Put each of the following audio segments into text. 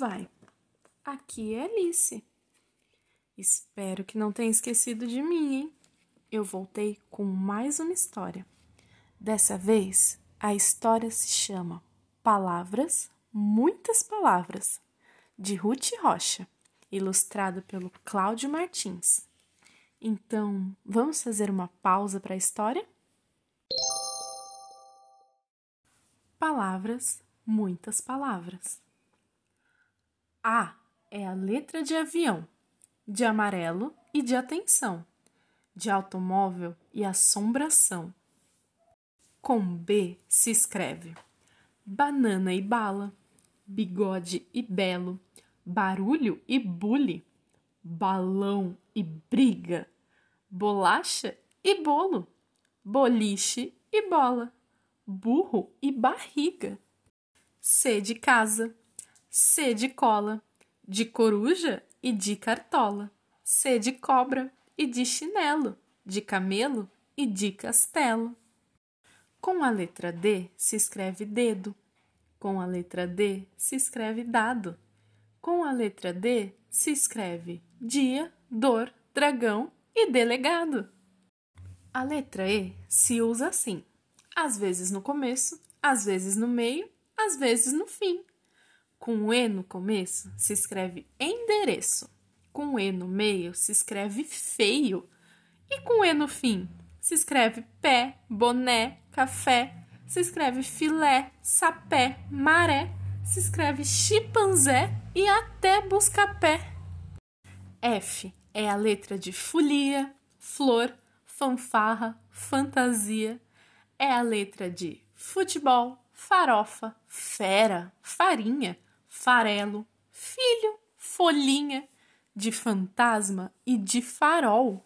vai? Aqui é Alice. Espero que não tenha esquecido de mim, hein? Eu voltei com mais uma história. Dessa vez, a história se chama Palavras, Muitas Palavras, de Ruth Rocha, ilustrado pelo Cláudio Martins. Então, vamos fazer uma pausa para a história? Palavras, muitas palavras. A é a letra de avião, de amarelo e de atenção, de automóvel e assombração. Com B se escreve banana e bala, bigode e belo, barulho e bule, balão e briga, bolacha e bolo, boliche e bola, burro e barriga. C de casa, C de cola, de coruja e de cartola, C de cobra e de chinelo, de camelo e de castelo. Com a letra D se escreve dedo, com a letra D se escreve dado, com a letra D se escreve dia, dor, dragão e delegado. A letra E se usa assim, às vezes no começo, às vezes no meio, às vezes no fim. Com E no começo se escreve endereço, com E no meio se escreve feio, e com E no fim se escreve pé, boné, café, se escreve filé, sapé, maré, se escreve chimpanzé e até busca-pé. F é a letra de folia, flor, fanfarra, fantasia. É a letra de futebol, farofa, fera, farinha, farelo, filho, folhinha, de fantasma e de farol.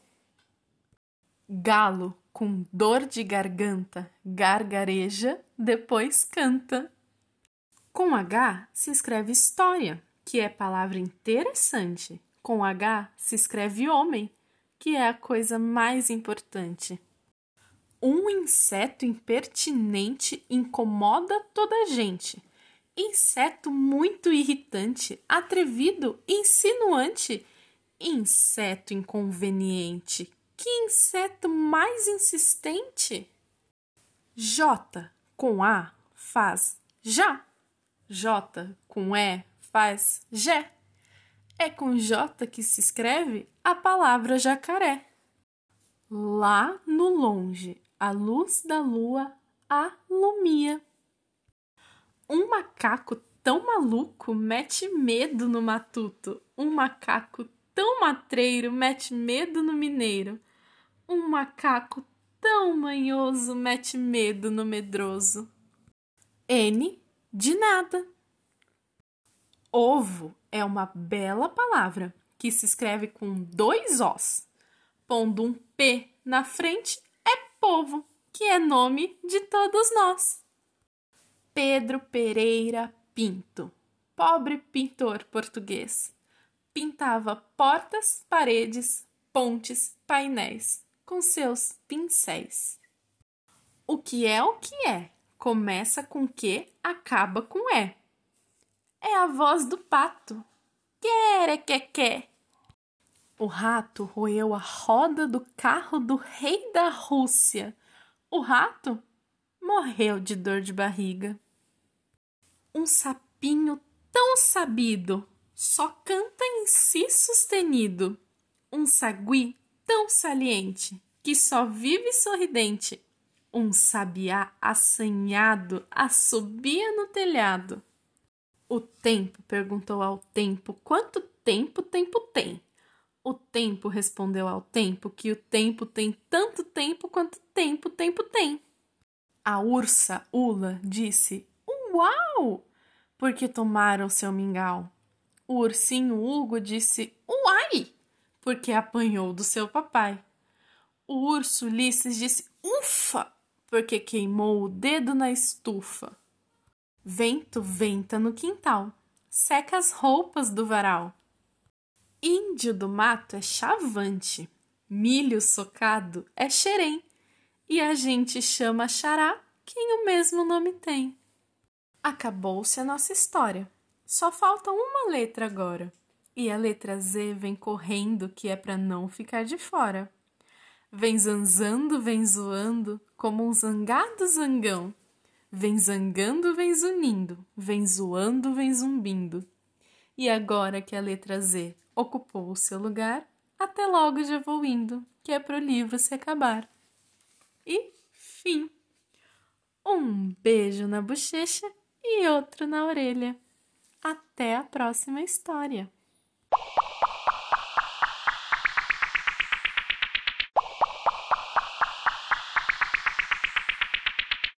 Galo com dor de garganta gargareja, depois canta. Com H se escreve história, que é palavra interessante. Com H se escreve homem, que é a coisa mais importante. Um inseto impertinente incomoda toda a gente. Inseto muito irritante, atrevido, insinuante. Inseto inconveniente. Que inseto mais insistente! J com A faz já. J com E faz Jé. É com J que se escreve a palavra jacaré. Lá no longe, a luz da lua alumia. Um macaco tão maluco mete medo no matuto. Um macaco tão matreiro mete medo no mineiro. Um macaco tão manhoso mete medo no medroso. N de nada. Ovo é uma bela palavra que se escreve com dois Os. Pondo um P na frente é povo, que é nome de todos nós. Pedro Pereira Pinto, pobre pintor português, pintava portas, paredes, pontes, painéis com seus pincéis. O que é o que é? Começa com que, acaba com é. É a voz do pato. Quere que quer. O rato roeu a roda do carro do rei da Rússia. O rato morreu de dor de barriga. Um sapinho tão sabido só canta em si sustenido. Um sagui tão saliente que só vive sorridente. Um sabiá assanhado assobia no telhado. O tempo perguntou ao tempo quanto tempo tempo tem. O tempo respondeu ao tempo que o tempo tem tanto tempo quanto tempo tempo tem. A ursa Ula disse: Uau! Porque tomaram seu mingau. O ursinho Hugo disse: Uai! Porque apanhou do seu papai. O urso Ulisses disse: Ufa! Porque queimou o dedo na estufa. Vento venta no quintal, seca as roupas do varal. Índio do mato é chavante, milho socado é xerém, e a gente chama xará quem o mesmo nome tem. Acabou-se a nossa história. Só falta uma letra agora. E a letra Z vem correndo, que é para não ficar de fora. Vem zanzando, vem zoando, como um zangado zangão. Vem zangando, vem zunindo, vem zoando, vem zumbindo. E agora que a letra Z ocupou o seu lugar, até logo já vou indo, que é pro livro se acabar. E fim. Um beijo na bochecha e outro na orelha. Até a próxima história!